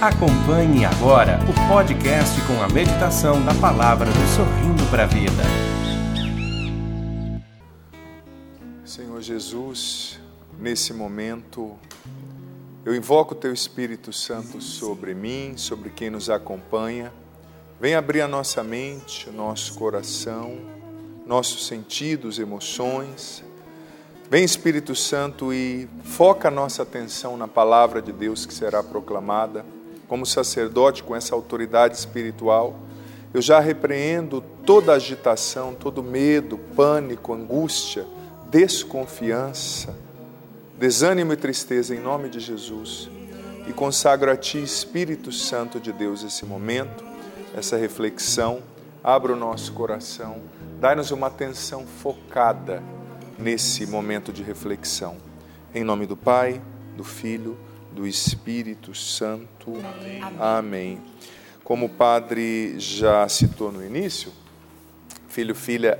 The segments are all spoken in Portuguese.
Acompanhe agora o podcast com a meditação da palavra do Sorrindo para a Vida. Senhor Jesus, nesse momento, eu invoco o Teu Espírito Santo sobre mim, sobre quem nos acompanha. Vem abrir a nossa mente, o nosso coração, nossos sentidos, emoções. Vem Espírito Santo e foca a nossa atenção na palavra de Deus que será proclamada como sacerdote com essa autoridade espiritual, eu já repreendo toda agitação, todo medo, pânico, angústia, desconfiança, desânimo e tristeza em nome de Jesus. E consagro a Ti, Espírito Santo de Deus, esse momento, essa reflexão. Abra o nosso coração, dai-nos uma atenção focada nesse momento de reflexão. Em nome do Pai, do Filho do Espírito Santo. Amém. Amém. Como o padre já citou no início, filho, filha,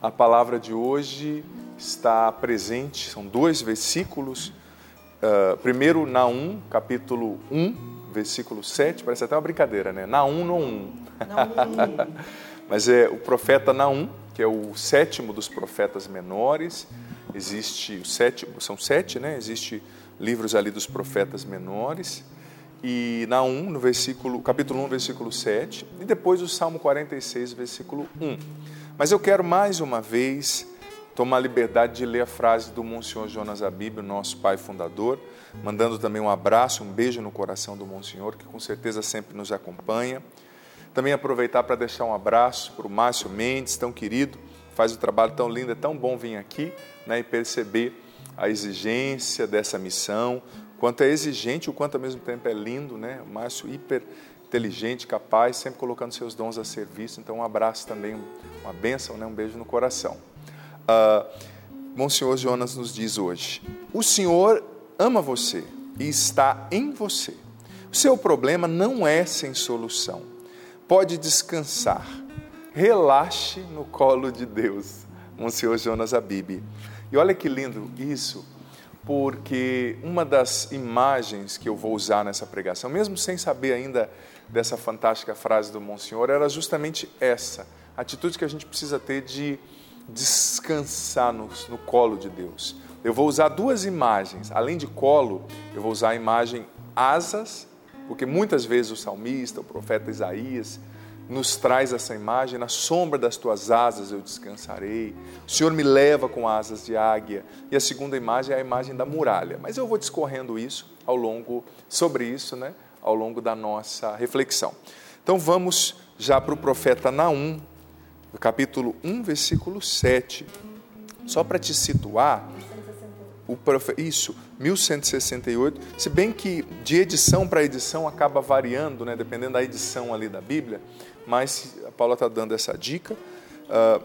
a palavra de hoje está presente, são dois versículos. Uh, primeiro, Naum, capítulo 1, versículo 7, parece até uma brincadeira, né? Naum, não um. Mas é o profeta Naum, que é o sétimo dos profetas menores. Existe o sétimo, são sete, né? Existe livros ali dos profetas menores, e na 1, no versículo, capítulo 1, versículo 7, e depois o Salmo 46, versículo 1. Mas eu quero mais uma vez tomar a liberdade de ler a frase do Monsenhor Jonas Abib, nosso pai fundador, mandando também um abraço, um beijo no coração do Monsenhor, que com certeza sempre nos acompanha. Também aproveitar para deixar um abraço para o Márcio Mendes, tão querido, faz o trabalho tão lindo, é tão bom vir aqui né, e perceber a exigência dessa missão, quanto é exigente, o quanto ao mesmo tempo é lindo, né? O Márcio hiper inteligente, capaz, sempre colocando seus dons a serviço. Então, um abraço também, uma bênção, né? um beijo no coração. Uh, Monsenhor Jonas nos diz hoje: o Senhor ama você e está em você. O seu problema não é sem solução. Pode descansar. Relaxe no colo de Deus. Monsenhor Jonas Abib. E olha que lindo isso, porque uma das imagens que eu vou usar nessa pregação, mesmo sem saber ainda dessa fantástica frase do Monsenhor, era justamente essa, a atitude que a gente precisa ter de descansar no, no colo de Deus. Eu vou usar duas imagens, além de colo, eu vou usar a imagem asas, porque muitas vezes o salmista, o profeta Isaías, nos traz essa imagem, na sombra das tuas asas eu descansarei. O Senhor me leva com asas de águia. E a segunda imagem é a imagem da muralha. Mas eu vou discorrendo isso ao longo sobre isso, né, ao longo da nossa reflexão. Então vamos já para o profeta Naum, capítulo 1, versículo 7. Só para te situar, o profe... isso, 1168, se bem que de edição para edição acaba variando, né, dependendo da edição ali da Bíblia, mas a Paula está dando essa dica uh, ah,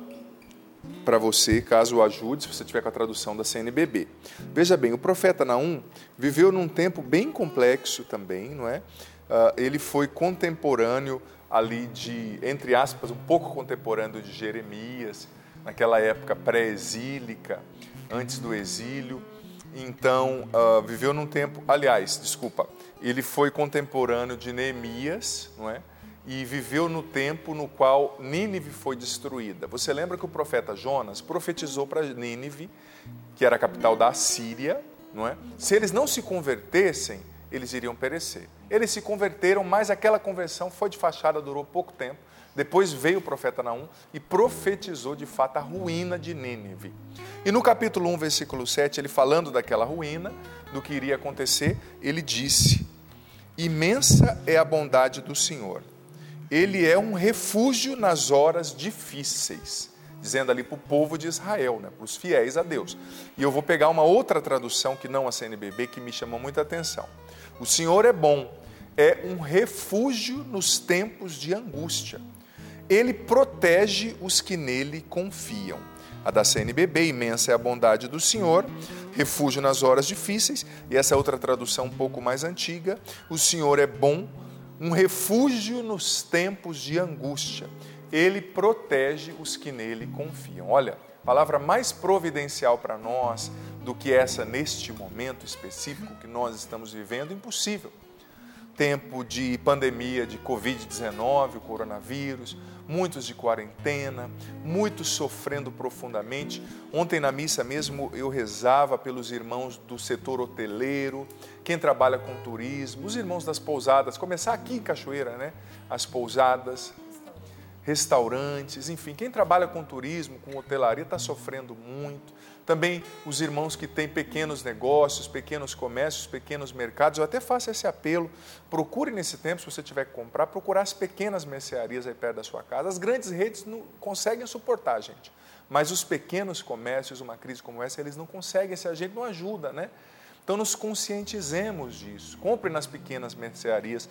para você, caso ajude, se você tiver com a tradução da CNBB. Veja bem, o profeta Naum viveu num tempo bem complexo também, não é? Uh, ele foi contemporâneo ali de, entre aspas, um pouco contemporâneo de Jeremias, naquela época pré-exílica, antes do exílio. Então, uh, viveu num tempo, aliás, desculpa, ele foi contemporâneo de Neemias, não é? E viveu no tempo no qual Nínive foi destruída. Você lembra que o profeta Jonas profetizou para Nínive, que era a capital da Assíria, não é? Se eles não se convertessem, eles iriam perecer. Eles se converteram, mas aquela conversão foi de fachada, durou pouco tempo. Depois veio o profeta Naum e profetizou de fato a ruína de Nínive. E no capítulo 1, versículo 7, ele falando daquela ruína, do que iria acontecer, ele disse: Imensa é a bondade do Senhor ele é um refúgio nas horas difíceis, dizendo ali para o povo de Israel, né, para os fiéis a Deus. E eu vou pegar uma outra tradução que não a CNBB que me chamou muita atenção. O Senhor é bom, é um refúgio nos tempos de angústia. Ele protege os que nele confiam. A da CNBB, imensa é a bondade do Senhor, refúgio nas horas difíceis. E essa outra tradução um pouco mais antiga, o Senhor é bom, um refúgio nos tempos de angústia. Ele protege os que nele confiam. Olha, palavra mais providencial para nós do que essa neste momento específico que nós estamos vivendo, impossível. Tempo de pandemia de Covid-19, o coronavírus, muitos de quarentena, muitos sofrendo profundamente. Ontem na missa mesmo eu rezava pelos irmãos do setor hoteleiro, quem trabalha com turismo, os irmãos das pousadas, começar aqui em Cachoeira, né? As pousadas, restaurantes, enfim, quem trabalha com turismo, com hotelaria está sofrendo muito. Também os irmãos que têm pequenos negócios, pequenos comércios, pequenos mercados. Eu até faço esse apelo. Procure nesse tempo, se você tiver que comprar, procurar as pequenas mercearias aí perto da sua casa. As grandes redes não conseguem suportar, gente. Mas os pequenos comércios, uma crise como essa, eles não conseguem, esse agente não ajuda, né? Então nos conscientizemos disso. Compre nas pequenas mercearias,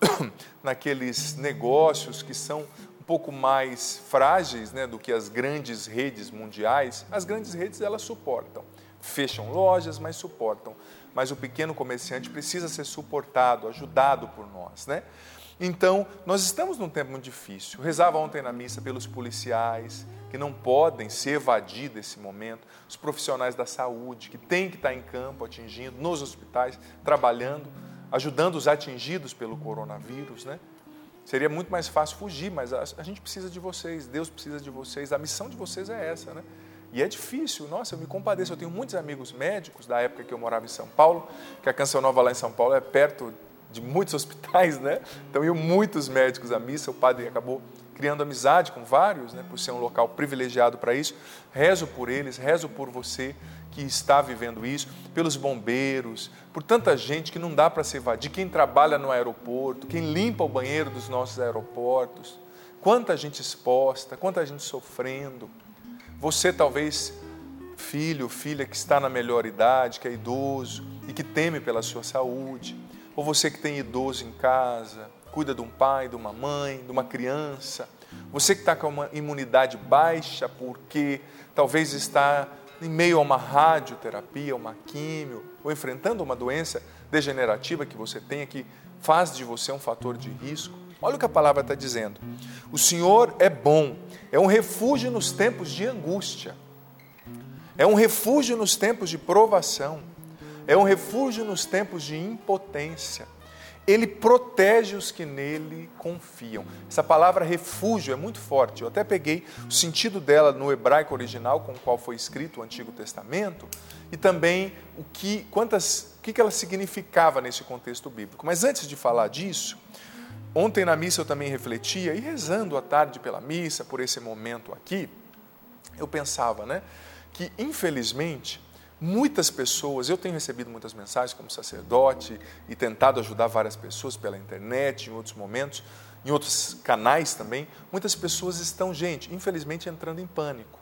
naqueles negócios que são pouco mais frágeis né, do que as grandes redes mundiais, as grandes redes elas suportam. Fecham lojas, mas suportam. Mas o pequeno comerciante precisa ser suportado, ajudado por nós. Né? Então, nós estamos num tempo muito difícil. Eu rezava ontem na missa pelos policiais, que não podem se evadir desse momento, os profissionais da saúde, que têm que estar em campo, atingindo, nos hospitais, trabalhando, ajudando os atingidos pelo coronavírus, né? Seria muito mais fácil fugir, mas a, a, gente precisa de vocês, Deus precisa de vocês, a missão de vocês é essa, né? E é difícil, nossa, eu me compadeço. Eu tenho muitos amigos médicos da época que eu morava em São Paulo, que a Canção Nova lá em São Paulo é perto de muitos hospitais, né? Então iam muitos médicos à missa, o padre acabou criando amizade com vários, né, por ser um local privilegiado para isso. Rezo por eles, rezo por você que está vivendo isso, pelos bombeiros, por tanta gente que não dá para se evadir, quem trabalha no aeroporto, quem limpa o banheiro dos nossos aeroportos, quanta gente exposta, quanta gente sofrendo. Você talvez filho, filha que está na melhor idade, que é idoso e que teme pela sua saúde, ou você que tem idoso em casa, cuida de um pai, de uma mãe, de uma criança, você que está com uma imunidade baixa porque talvez está em meio a uma radioterapia, uma químio, ou enfrentando uma doença degenerativa que você tenha que faz de você um fator de risco. Olha o que a palavra está dizendo. O Senhor é bom, é um refúgio nos tempos de angústia, é um refúgio nos tempos de provação, é um refúgio nos tempos de impotência. Ele protege os que nele confiam. Essa palavra refúgio é muito forte. Eu até peguei o sentido dela no hebraico original com o qual foi escrito o Antigo Testamento e também o que, quantas, o que ela significava nesse contexto bíblico. Mas antes de falar disso, ontem na missa eu também refletia e rezando à tarde pela missa, por esse momento aqui, eu pensava, né, que infelizmente Muitas pessoas, eu tenho recebido muitas mensagens como sacerdote e tentado ajudar várias pessoas pela internet, em outros momentos, em outros canais também. Muitas pessoas estão, gente, infelizmente entrando em pânico.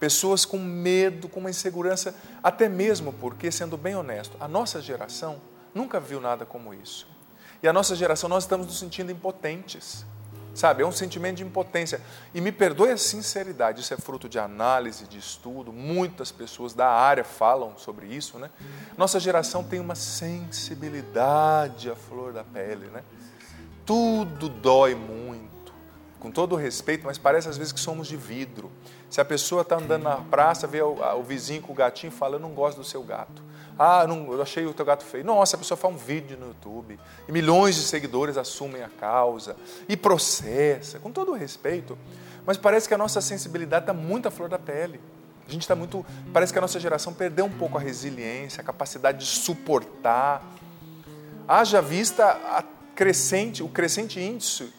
Pessoas com medo, com uma insegurança, até mesmo porque, sendo bem honesto, a nossa geração nunca viu nada como isso. E a nossa geração, nós estamos nos sentindo impotentes. Sabe, é um sentimento de impotência. E me perdoe a sinceridade, isso é fruto de análise, de estudo, muitas pessoas da área falam sobre isso, né? Nossa geração tem uma sensibilidade à flor da pele, né? Tudo dói muito, com todo respeito, mas parece às vezes que somos de vidro. Se a pessoa está andando na praça, vê o, o vizinho com o gatinho e fala, eu não gosto do seu gato. Ah, não, eu achei o teu gato feio. Nossa, a pessoa faz um vídeo no YouTube e milhões de seguidores assumem a causa e processa, com todo o respeito. Mas parece que a nossa sensibilidade está muito à flor da pele. A gente está muito. Parece que a nossa geração perdeu um pouco a resiliência, a capacidade de suportar. Haja vista a crescente, o crescente índice,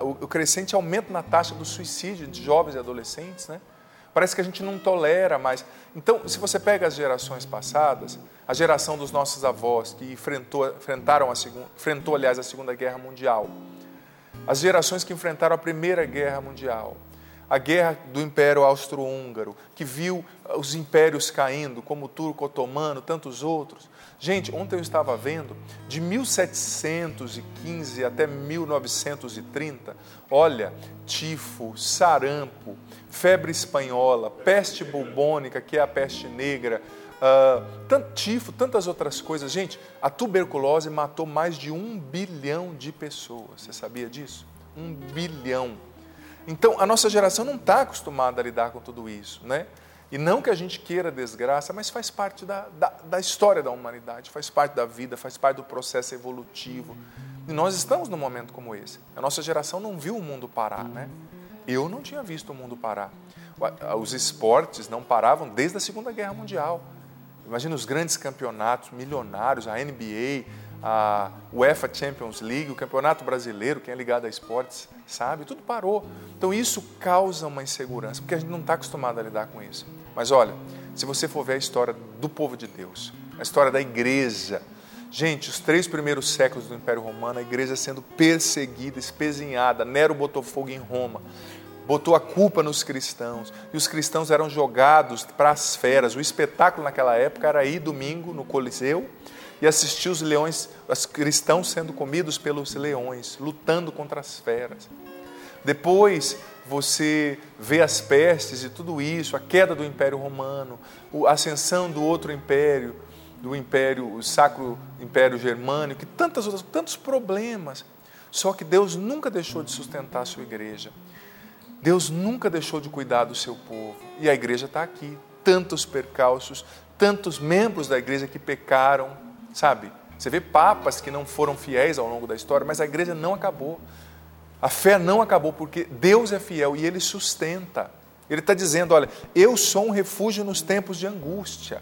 o crescente aumento na taxa do suicídio de jovens e adolescentes, né? Parece que a gente não tolera mais. Então, se você pega as gerações passadas, a geração dos nossos avós que enfrentou, enfrentaram a segunda, enfrentou, aliás, a Segunda Guerra Mundial, as gerações que enfrentaram a Primeira Guerra Mundial, a guerra do Império Austro-Húngaro, que viu os impérios caindo, como o Turco Otomano, tantos outros. Gente, ontem eu estava vendo, de 1715 até 1930, olha, tifo, sarampo, febre espanhola, peste bubônica, que é a peste negra, uh, tanto tifo, tantas outras coisas. Gente, a tuberculose matou mais de um bilhão de pessoas. Você sabia disso? Um bilhão. Então, a nossa geração não está acostumada a lidar com tudo isso, né? E não que a gente queira desgraça, mas faz parte da, da, da, história da humanidade, faz parte da vida, faz parte do processo evolutivo. E nós estamos num momento como esse. A nossa geração não viu o mundo parar, né? Eu não tinha visto o mundo parar. Os esportes não paravam desde a Segunda Guerra Mundial. Imagina os grandes campeonatos milionários, a NBA, a UEFA Champions League, o Campeonato Brasileiro, quem é ligado a esportes sabe, tudo parou. Então isso causa uma insegurança, porque a gente não está acostumado a lidar com isso. Mas olha, se você for ver a história do povo de Deus, a história da igreja, gente, os três primeiros séculos do Império Romano, a igreja sendo perseguida, espezinhada, Nero botou fogo em Roma, botou a culpa nos cristãos, e os cristãos eram jogados para as feras. O espetáculo naquela época era ir domingo no Coliseu e assistir os leões, os cristãos sendo comidos pelos leões, lutando contra as feras. Depois você vê as pestes e tudo isso, a queda do Império Romano, a ascensão do outro império, do império, o Sacro Império Germânico, e tantas outras, tantos problemas. Só que Deus nunca deixou de sustentar a sua igreja. Deus nunca deixou de cuidar do seu povo. E a igreja está aqui. Tantos percalços, tantos membros da igreja que pecaram, sabe? Você vê papas que não foram fiéis ao longo da história, mas a igreja não acabou. A fé não acabou porque Deus é fiel e Ele sustenta. Ele está dizendo: olha, eu sou um refúgio nos tempos de angústia.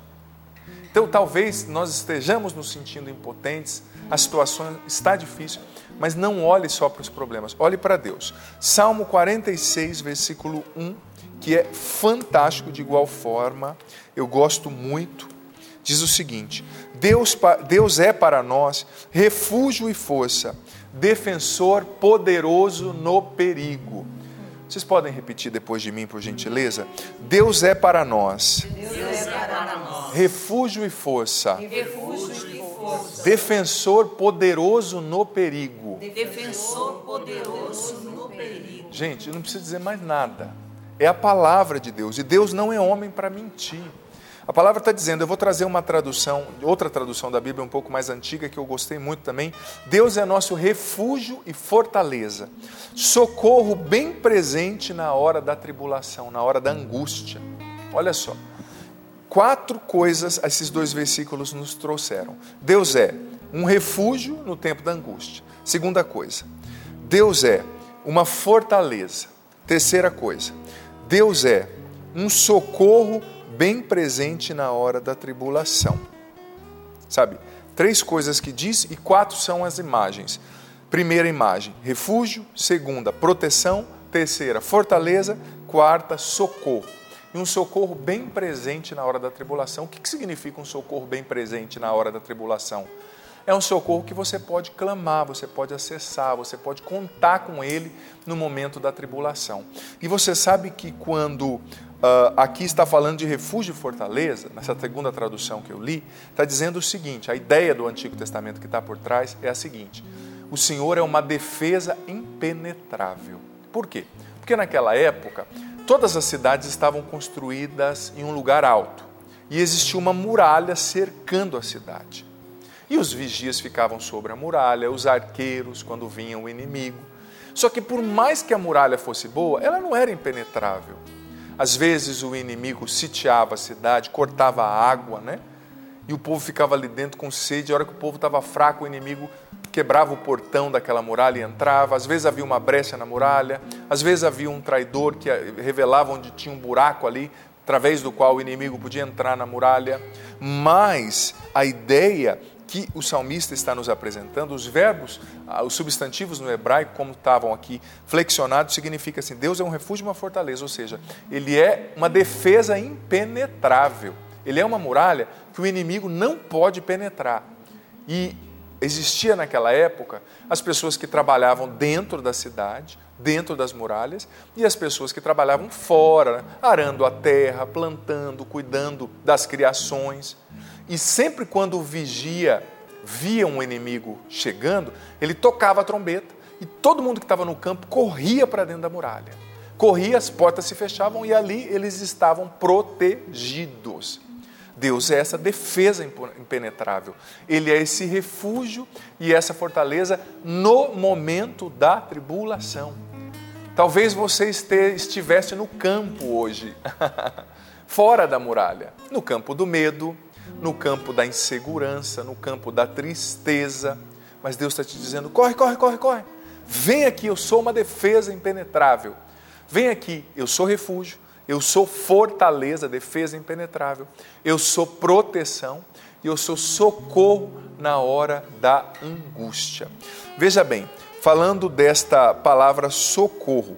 Então, talvez nós estejamos nos sentindo impotentes, a situação está difícil, mas não olhe só para os problemas, olhe para Deus. Salmo 46, versículo 1, que é fantástico de igual forma, eu gosto muito diz o seguinte: Deus, Deus é para nós refúgio e força, defensor poderoso no perigo. Vocês podem repetir depois de mim, por gentileza? Deus é para nós, é para nós. Refúgio, e força. refúgio e força, defensor poderoso no perigo. Defensor poderoso no perigo. Gente, eu não preciso dizer mais nada. É a palavra de Deus, e Deus não é homem para mentir. A palavra está dizendo, eu vou trazer uma tradução, outra tradução da Bíblia um pouco mais antiga, que eu gostei muito também. Deus é nosso refúgio e fortaleza, socorro bem presente na hora da tribulação, na hora da angústia. Olha só, quatro coisas esses dois versículos nos trouxeram. Deus é um refúgio no tempo da angústia. Segunda coisa, Deus é uma fortaleza. Terceira coisa, Deus é um socorro bem presente na hora da tribulação. Sabe? Três coisas que diz e quatro são as imagens. Primeira imagem, refúgio. Segunda, proteção. Terceira, fortaleza. Quarta, socorro. E um socorro bem presente na hora da tribulação. O que significa um socorro bem presente na hora da tribulação? É um socorro que você pode clamar, você pode acessar, você pode contar com ele no momento da tribulação. E você sabe que quando Uh, aqui está falando de refúgio e fortaleza, nessa segunda tradução que eu li, está dizendo o seguinte: a ideia do Antigo Testamento que está por trás é a seguinte: o Senhor é uma defesa impenetrável. Por quê? Porque naquela época, todas as cidades estavam construídas em um lugar alto e existia uma muralha cercando a cidade. E os vigias ficavam sobre a muralha, os arqueiros, quando vinha o inimigo. Só que, por mais que a muralha fosse boa, ela não era impenetrável às vezes o inimigo sitiava a cidade, cortava a água, né? E o povo ficava ali dentro com sede. A hora que o povo estava fraco, o inimigo quebrava o portão daquela muralha e entrava. Às vezes havia uma brecha na muralha, às vezes havia um traidor que revelava onde tinha um buraco ali, através do qual o inimigo podia entrar na muralha. Mas a ideia que o salmista está nos apresentando, os verbos, ah, os substantivos no hebraico, como estavam aqui flexionados, significa assim: Deus é um refúgio e uma fortaleza, ou seja, ele é uma defesa impenetrável. Ele é uma muralha que o inimigo não pode penetrar. E existia naquela época as pessoas que trabalhavam dentro da cidade, dentro das muralhas, e as pessoas que trabalhavam fora, arando a terra, plantando, cuidando das criações. E sempre quando o vigia via um inimigo chegando, ele tocava a trombeta e todo mundo que estava no campo corria para dentro da muralha. Corria, as portas se fechavam e ali eles estavam protegidos. Deus é essa defesa impenetrável. Ele é esse refúgio e essa fortaleza no momento da tribulação. Talvez você estivesse no campo hoje. fora da muralha, no campo do medo, no campo da insegurança, no campo da tristeza. Mas Deus está te dizendo: corre, corre, corre, corre. Vem aqui, eu sou uma defesa impenetrável. Vem aqui, eu sou refúgio, eu sou fortaleza, defesa impenetrável. Eu sou proteção e eu sou socorro na hora da angústia. Veja bem, falando desta palavra socorro,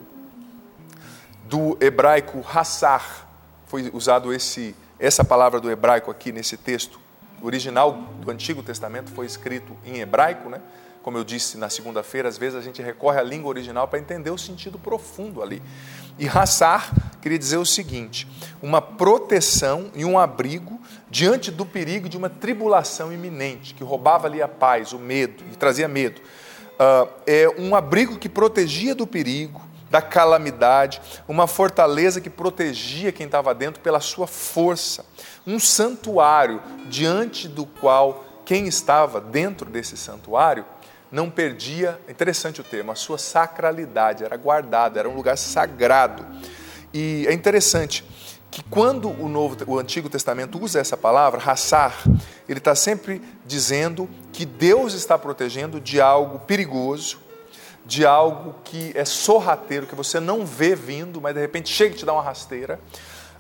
do hebraico hassar, foi usado esse, essa palavra do hebraico aqui nesse texto. O original do Antigo Testamento foi escrito em hebraico, né? Como eu disse na segunda-feira, às vezes a gente recorre à língua original para entender o sentido profundo ali. E Hassar queria dizer o seguinte: uma proteção e um abrigo diante do perigo de uma tribulação iminente, que roubava ali a paz, o medo, e trazia medo. Uh, é um abrigo que protegia do perigo, da calamidade, uma fortaleza que protegia quem estava dentro pela sua força, um santuário diante do qual quem estava dentro desse santuário não perdia, interessante o termo, a sua sacralidade, era guardado, era um lugar sagrado. E é interessante que quando o Novo, o Antigo Testamento usa essa palavra, raçar, ele está sempre dizendo que Deus está protegendo de algo perigoso, de algo que é sorrateiro, que você não vê vindo, mas de repente chega e te dá uma rasteira.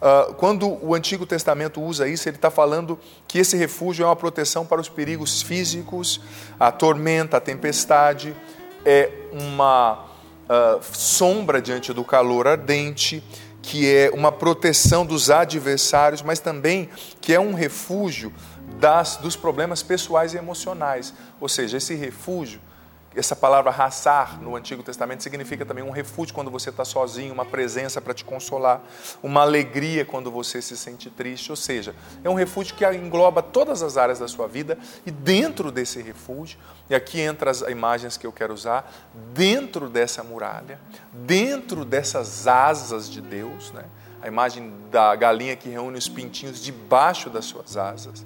Uh, quando o Antigo Testamento usa isso, ele está falando que esse refúgio é uma proteção para os perigos físicos, a tormenta, a tempestade, é uma uh, sombra diante do calor ardente, que é uma proteção dos adversários, mas também que é um refúgio das, dos problemas pessoais e emocionais. Ou seja, esse refúgio essa palavra raçar no Antigo Testamento significa também um refúgio quando você está sozinho, uma presença para te consolar, uma alegria quando você se sente triste. Ou seja, é um refúgio que engloba todas as áreas da sua vida e dentro desse refúgio, e aqui entra as imagens que eu quero usar, dentro dessa muralha, dentro dessas asas de Deus, né? a imagem da galinha que reúne os pintinhos debaixo das suas asas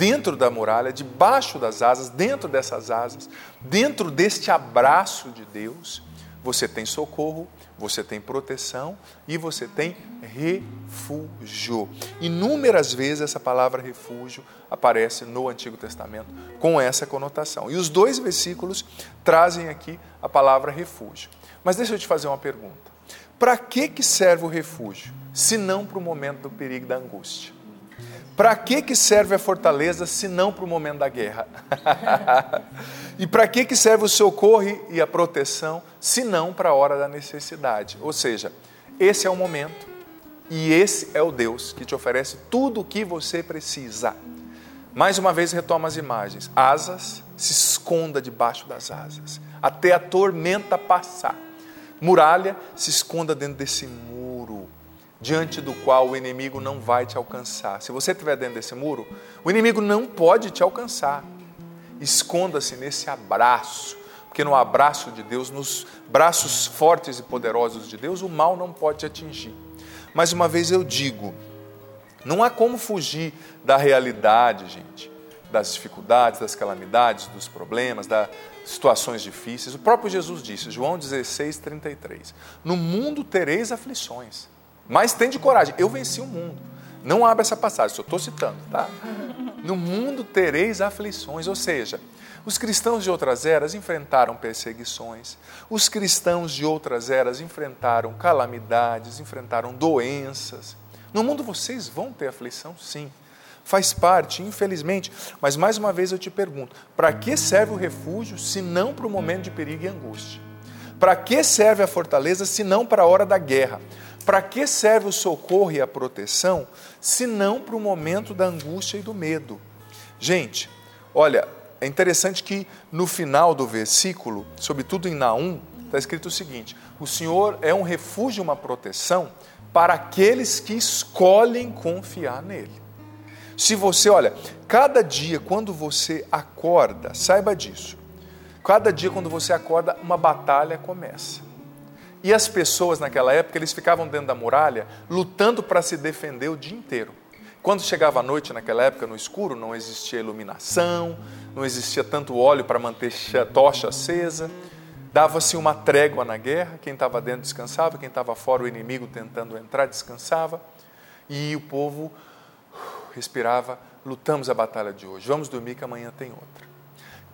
dentro da muralha, debaixo das asas, dentro dessas asas, dentro deste abraço de Deus, você tem socorro, você tem proteção e você tem refúgio. Inúmeras vezes essa palavra refúgio aparece no Antigo Testamento com essa conotação. E os dois versículos trazem aqui a palavra refúgio. Mas deixa eu te fazer uma pergunta. Para que, que serve o refúgio, se não para o momento do perigo da angústia? Para que, que serve a fortaleza se não para o momento da guerra? e para que, que serve o socorro e a proteção se não para a hora da necessidade? Ou seja, esse é o momento e esse é o Deus que te oferece tudo o que você precisa. Mais uma vez retoma as imagens. Asas, se esconda debaixo das asas, até a tormenta passar. Muralha, se esconda dentro desse muro diante do qual o inimigo não vai te alcançar. Se você estiver dentro desse muro, o inimigo não pode te alcançar. Esconda-se nesse abraço, porque no abraço de Deus, nos braços fortes e poderosos de Deus, o mal não pode te atingir. Mais uma vez eu digo, não há como fugir da realidade, gente, das dificuldades, das calamidades, dos problemas, das situações difíceis. O próprio Jesus disse, João 16, 33, no mundo tereis aflições. Mas tem de coragem, eu venci o mundo. Não abre essa passagem, só estou citando, tá? No mundo tereis aflições, ou seja, os cristãos de outras eras enfrentaram perseguições, os cristãos de outras eras enfrentaram calamidades, enfrentaram doenças. No mundo vocês vão ter aflição, sim. Faz parte, infelizmente. Mas mais uma vez eu te pergunto: para que serve o refúgio se não para o momento de perigo e angústia? Para que serve a fortaleza se não para a hora da guerra? Para que serve o socorro e a proteção, se não para o momento da angústia e do medo? Gente, olha, é interessante que no final do versículo, sobretudo em Naum, está escrito o seguinte: o Senhor é um refúgio, uma proteção para aqueles que escolhem confiar nele. Se você, olha, cada dia quando você acorda, saiba disso. Cada dia quando você acorda, uma batalha começa. E as pessoas naquela época, eles ficavam dentro da muralha lutando para se defender o dia inteiro. Quando chegava a noite, naquela época, no escuro, não existia iluminação, não existia tanto óleo para manter a tocha acesa. Dava-se uma trégua na guerra, quem estava dentro descansava, quem estava fora, o inimigo tentando entrar, descansava. E o povo respirava, lutamos a batalha de hoje, vamos dormir que amanhã tem outra.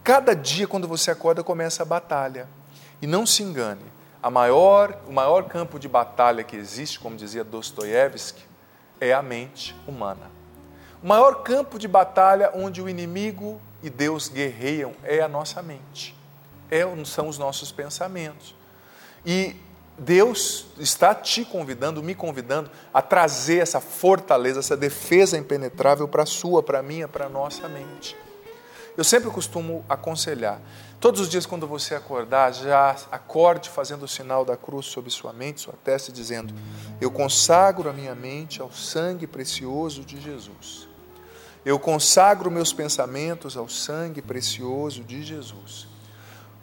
Cada dia, quando você acorda, começa a batalha. E não se engane, a maior, o maior campo de batalha que existe, como dizia Dostoiévski, é a mente humana. O maior campo de batalha onde o inimigo e Deus guerreiam é a nossa mente, é, são os nossos pensamentos. E Deus está te convidando, me convidando a trazer essa fortaleza, essa defesa impenetrável para a sua, para a minha, para a nossa mente. Eu sempre costumo aconselhar, todos os dias quando você acordar, já acorde fazendo o sinal da cruz sobre sua mente, sua testa, dizendo: Eu consagro a minha mente ao sangue precioso de Jesus. Eu consagro meus pensamentos ao sangue precioso de Jesus.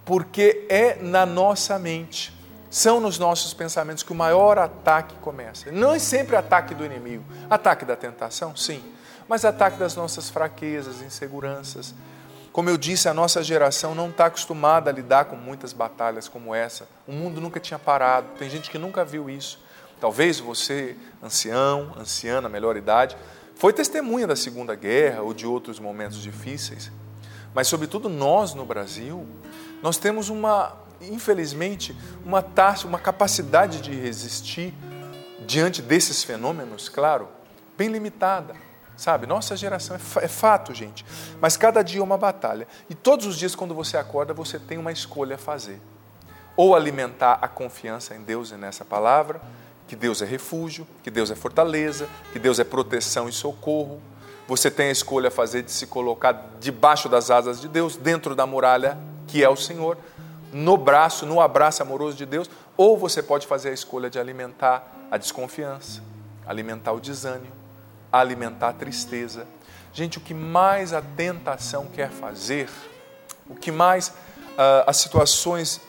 Porque é na nossa mente, são nos nossos pensamentos que o maior ataque começa. Não é sempre ataque do inimigo, ataque da tentação, sim, mas ataque das nossas fraquezas, inseguranças, como eu disse, a nossa geração não está acostumada a lidar com muitas batalhas como essa. O mundo nunca tinha parado, tem gente que nunca viu isso. Talvez você, ancião, anciã na melhor idade, foi testemunha da Segunda Guerra ou de outros momentos difíceis. Mas, sobretudo, nós no Brasil, nós temos uma, infelizmente, uma taxa, uma capacidade de resistir diante desses fenômenos, claro, bem limitada. Sabe, nossa geração é, é fato, gente. Mas cada dia é uma batalha. E todos os dias, quando você acorda, você tem uma escolha a fazer. Ou alimentar a confiança em Deus e nessa palavra, que Deus é refúgio, que Deus é fortaleza, que Deus é proteção e socorro. Você tem a escolha a fazer de se colocar debaixo das asas de Deus, dentro da muralha que é o Senhor, no braço, no abraço amoroso de Deus, ou você pode fazer a escolha de alimentar a desconfiança, alimentar o desânimo, alimentar a tristeza. Gente, o que mais a tentação quer fazer, o que mais uh, as situações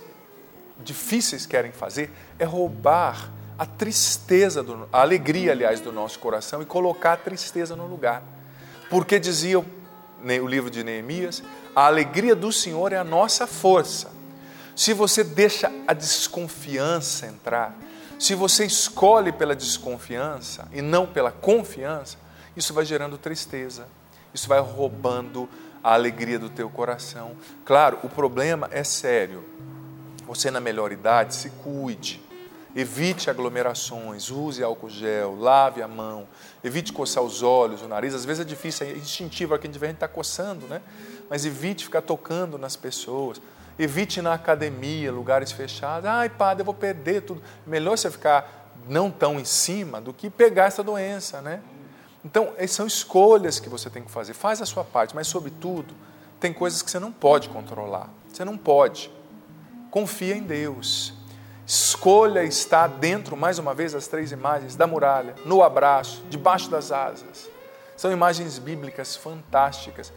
difíceis querem fazer, é roubar a tristeza, do, a alegria, aliás, do nosso coração e colocar a tristeza no lugar. Porque dizia o, livro de Neemias: a alegria do Senhor é a nossa força. Se você deixa a desconfiança entrar, se você escolhe pela desconfiança e não pela confiança, isso vai gerando tristeza, isso vai roubando a alegria do teu coração. Claro, o problema é sério. Você na melhor idade, se cuide. Evite aglomerações, use álcool gel, lave a mão, evite coçar os olhos, o nariz. Às vezes é difícil, é instintivo, aqui a gente está coçando, né? Mas evite ficar tocando nas pessoas. Evite na academia, lugares fechados. Ai, padre, eu vou perder tudo. Melhor você ficar não tão em cima do que pegar essa doença, né? Então, são escolhas que você tem que fazer. Faz a sua parte, mas, sobretudo, tem coisas que você não pode controlar. Você não pode. Confia em Deus. Escolha estar dentro, mais uma vez, das três imagens da muralha, no abraço, debaixo das asas. São imagens bíblicas fantásticas.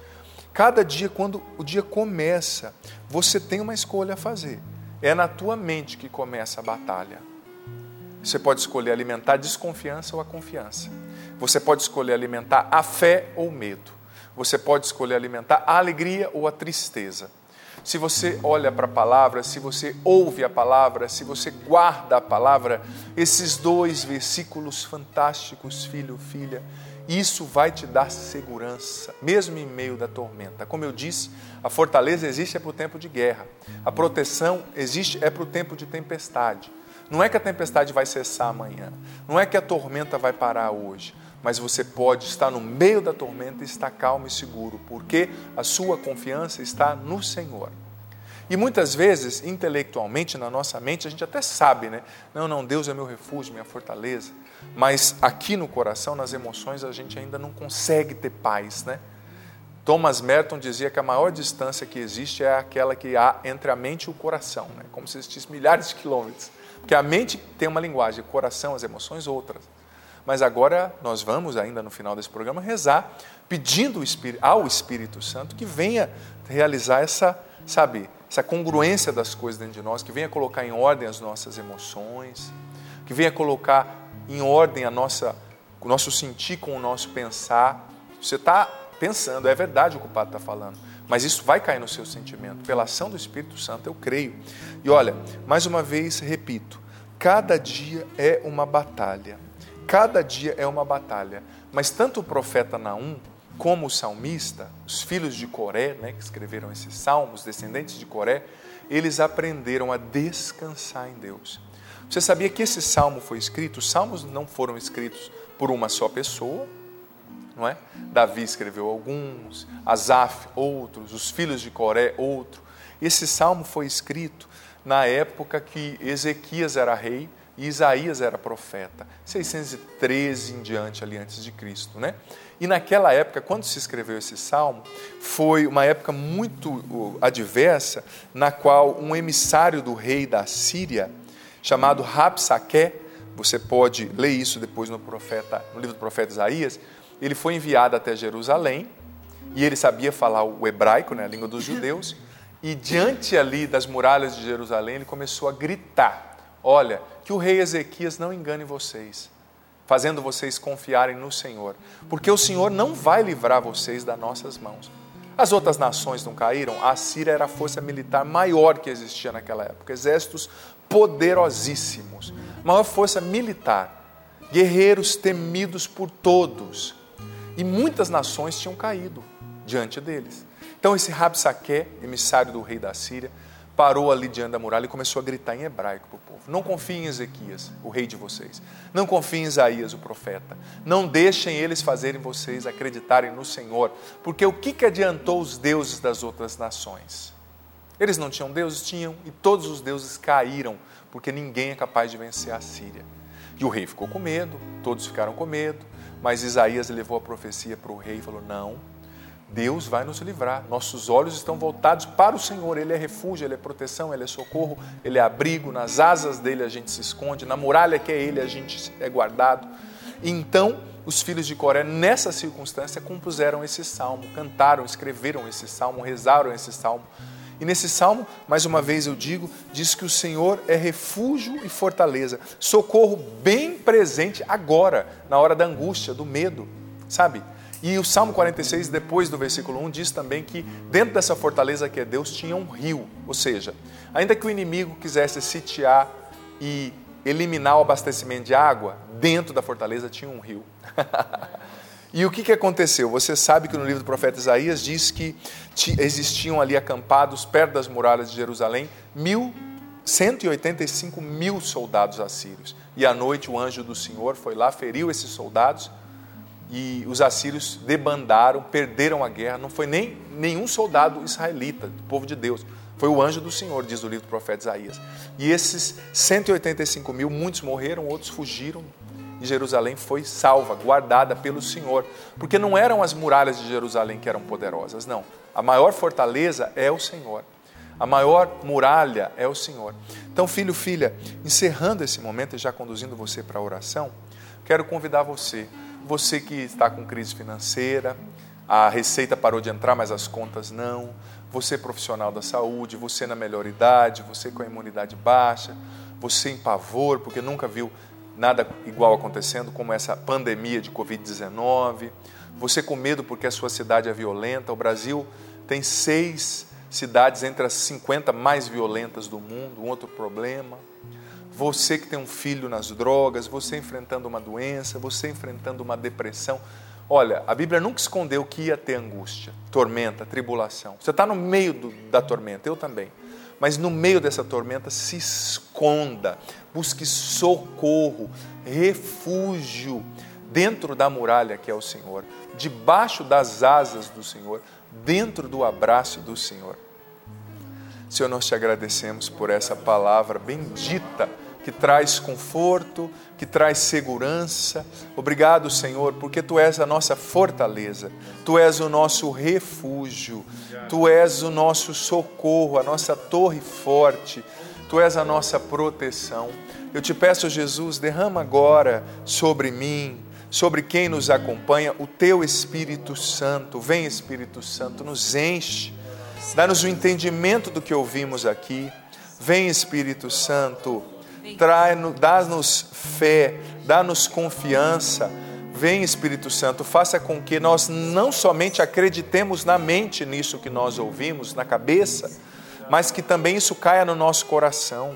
Cada dia, quando o dia começa, você tem uma escolha a fazer. É na tua mente que começa a batalha. Você pode escolher alimentar a desconfiança ou a confiança. Você pode escolher alimentar a fé ou o medo. Você pode escolher alimentar a alegria ou a tristeza. Se você olha para a palavra, se você ouve a palavra, se você guarda a palavra, esses dois versículos fantásticos, filho, filha, isso vai te dar segurança, mesmo em meio da tormenta. Como eu disse, a fortaleza existe é para o tempo de guerra, a proteção existe é para o tempo de tempestade. Não é que a tempestade vai cessar amanhã, não é que a tormenta vai parar hoje, mas você pode estar no meio da tormenta e estar calmo e seguro, porque a sua confiança está no Senhor. E muitas vezes, intelectualmente, na nossa mente, a gente até sabe, né? Não, não, Deus é meu refúgio, minha fortaleza. Mas aqui no coração, nas emoções, a gente ainda não consegue ter paz, né? Thomas Merton dizia que a maior distância que existe é aquela que há entre a mente e o coração, né? como se existissem milhares de quilômetros. Porque a mente tem uma linguagem, o coração, as emoções, outras. Mas agora nós vamos, ainda no final desse programa, rezar, pedindo ao Espírito Santo que venha realizar essa, sabe, essa congruência das coisas dentro de nós, que venha colocar em ordem as nossas emoções, que venha colocar em ordem a nossa, o nosso sentir com o nosso pensar. Você está pensando, é verdade o que o Padre está falando, mas isso vai cair no seu sentimento. Pela ação do Espírito Santo, eu creio. E olha, mais uma vez repito: cada dia é uma batalha. Cada dia é uma batalha. Mas tanto o profeta Naum como o salmista, os filhos de Coré, né, que escreveram esses salmos, descendentes de Coré, eles aprenderam a descansar em Deus. Você sabia que esse salmo foi escrito? Os salmos não foram escritos por uma só pessoa, não é? Davi escreveu alguns, Asaf outros, os filhos de Coré outro. Esse salmo foi escrito na época que Ezequias era rei e Isaías era profeta, 613 em diante ali antes de Cristo, né? E naquela época, quando se escreveu esse salmo, foi uma época muito adversa, na qual um emissário do rei da Síria, chamado Rapsaque, você pode ler isso depois no profeta, no livro do profeta Isaías, ele foi enviado até Jerusalém e ele sabia falar o hebraico, né, a língua dos judeus, e diante ali das muralhas de Jerusalém, ele começou a gritar: Olha, que o rei Ezequias não engane vocês, fazendo vocês confiarem no Senhor, porque o Senhor não vai livrar vocês das nossas mãos. As outras nações não caíram, a Síria era a força militar maior que existia naquela época, exércitos poderosíssimos, maior força militar, guerreiros temidos por todos, e muitas nações tinham caído diante deles. Então esse Rabsaque, emissário do rei da Síria, parou ali diante da muralha e começou a gritar em hebraico para o povo: Não confiem em Ezequias, o rei de vocês. Não confiem em Isaías, o profeta. Não deixem eles fazerem vocês acreditarem no Senhor. Porque o que, que adiantou os deuses das outras nações? Eles não tinham deuses? Tinham. E todos os deuses caíram, porque ninguém é capaz de vencer a Síria. E o rei ficou com medo, todos ficaram com medo. Mas Isaías levou a profecia para o rei e falou: Não Deus vai nos livrar. Nossos olhos estão voltados para o Senhor. Ele é refúgio, Ele é proteção, Ele é socorro, Ele é abrigo. Nas asas dele a gente se esconde, na muralha que é Ele a gente é guardado. Então, os filhos de Coré, nessa circunstância, compuseram esse salmo, cantaram, escreveram esse salmo, rezaram esse salmo. E nesse salmo, mais uma vez eu digo, diz que o Senhor é refúgio e fortaleza, socorro bem presente agora, na hora da angústia, do medo, sabe? E o Salmo 46, depois do versículo 1, diz também que dentro dessa fortaleza que é Deus tinha um rio. Ou seja, ainda que o inimigo quisesse sitiar e eliminar o abastecimento de água, dentro da fortaleza tinha um rio. e o que, que aconteceu? Você sabe que no livro do profeta Isaías diz que existiam ali acampados perto das muralhas de Jerusalém mil 185 mil soldados assírios. E à noite o anjo do Senhor foi lá, feriu esses soldados e os assírios debandaram, perderam a guerra. Não foi nem nenhum soldado israelita, do povo de Deus. Foi o anjo do Senhor, diz o livro do profeta Isaías. E esses 185 mil, muitos morreram, outros fugiram. E Jerusalém foi salva, guardada pelo Senhor. Porque não eram as muralhas de Jerusalém que eram poderosas, não. A maior fortaleza é o Senhor. A maior muralha é o Senhor. Então, filho, filha, encerrando esse momento e já conduzindo você para a oração, quero convidar você você que está com crise financeira, a receita parou de entrar, mas as contas não. Você profissional da saúde, você na melhor idade, você com a imunidade baixa, você em pavor, porque nunca viu nada igual acontecendo, como essa pandemia de Covid-19. Você com medo porque a sua cidade é violenta. O Brasil tem seis cidades entre as 50 mais violentas do mundo, um outro problema você que tem um filho nas drogas, você enfrentando uma doença, você enfrentando uma depressão. Olha, a Bíblia nunca escondeu que ia ter angústia, tormenta, tribulação. Você está no meio do, da tormenta, eu também. Mas no meio dessa tormenta, se esconda, busque socorro, refúgio dentro da muralha que é o Senhor, debaixo das asas do Senhor, dentro do abraço do Senhor. Senhor, nós te agradecemos por essa palavra bendita que traz conforto, que traz segurança. Obrigado, Senhor, porque tu és a nossa fortaleza, tu és o nosso refúgio, tu és o nosso socorro, a nossa torre forte, tu és a nossa proteção. Eu te peço, Jesus, derrama agora sobre mim, sobre quem nos acompanha, o teu Espírito Santo. Vem, Espírito Santo, nos enche, dá-nos o entendimento do que ouvimos aqui. Vem, Espírito Santo dá-nos fé, dá-nos confiança. Vem, Espírito Santo, faça com que nós não somente acreditemos na mente nisso que nós ouvimos, na cabeça, mas que também isso caia no nosso coração.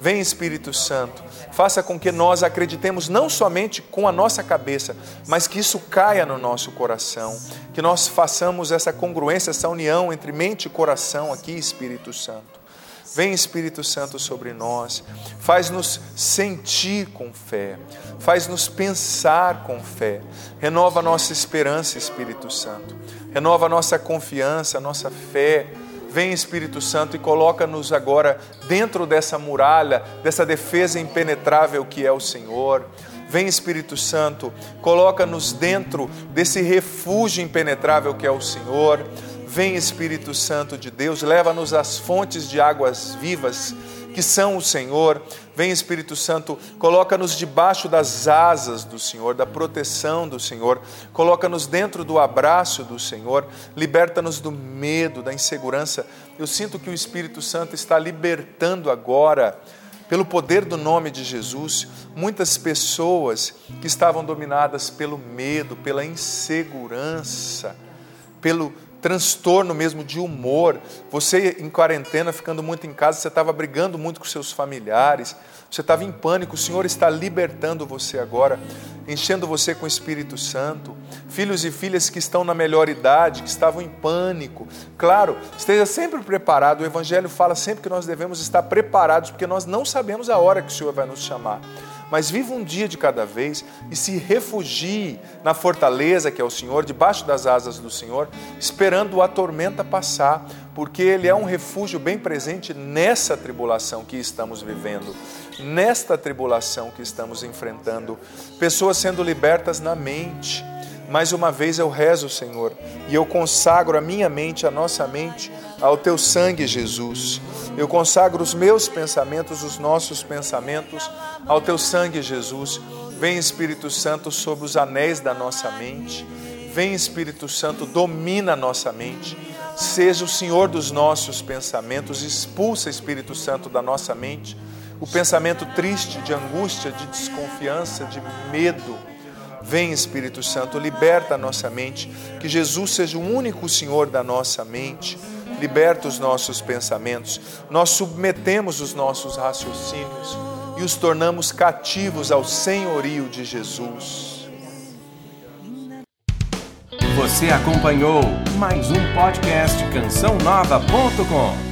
Vem Espírito Santo, faça com que nós acreditemos não somente com a nossa cabeça, mas que isso caia no nosso coração, que nós façamos essa congruência, essa união entre mente e coração aqui, Espírito Santo. Vem Espírito Santo sobre nós, faz-nos sentir com fé, faz-nos pensar com fé, renova a nossa esperança, Espírito Santo, renova a nossa confiança, a nossa fé. Vem Espírito Santo e coloca-nos agora dentro dessa muralha, dessa defesa impenetrável que é o Senhor. Vem Espírito Santo, coloca-nos dentro desse refúgio impenetrável que é o Senhor. Vem Espírito Santo de Deus, leva-nos às fontes de águas vivas que são o Senhor. Vem Espírito Santo, coloca-nos debaixo das asas do Senhor, da proteção do Senhor. Coloca-nos dentro do abraço do Senhor. Liberta-nos do medo, da insegurança. Eu sinto que o Espírito Santo está libertando agora pelo poder do nome de Jesus, muitas pessoas que estavam dominadas pelo medo, pela insegurança, pelo transtorno mesmo de humor. Você em quarentena, ficando muito em casa, você estava brigando muito com seus familiares, você estava em pânico. O Senhor está libertando você agora, enchendo você com o Espírito Santo. Filhos e filhas que estão na melhor idade, que estavam em pânico. Claro, esteja sempre preparado. O Evangelho fala sempre que nós devemos estar preparados, porque nós não sabemos a hora que o Senhor vai nos chamar mas viva um dia de cada vez e se refugie na fortaleza que é o Senhor, debaixo das asas do Senhor, esperando a tormenta passar, porque Ele é um refúgio bem presente nessa tribulação que estamos vivendo, nesta tribulação que estamos enfrentando. Pessoas sendo libertas na mente. Mais uma vez eu rezo, Senhor, e eu consagro a minha mente, a nossa mente, ao Teu sangue, Jesus. Eu consagro os meus pensamentos, os nossos pensamentos ao teu sangue, Jesus. Vem, Espírito Santo, sobre os anéis da nossa mente. Vem, Espírito Santo, domina a nossa mente. Seja o Senhor dos nossos pensamentos. Expulsa, Espírito Santo, da nossa mente o pensamento triste, de angústia, de desconfiança, de medo. Vem, Espírito Santo, liberta a nossa mente. Que Jesus seja o único Senhor da nossa mente liberta os nossos pensamentos, nós submetemos os nossos raciocínios e os tornamos cativos ao senhorio de Jesus. Você acompanhou mais um podcast Canção Nova.com.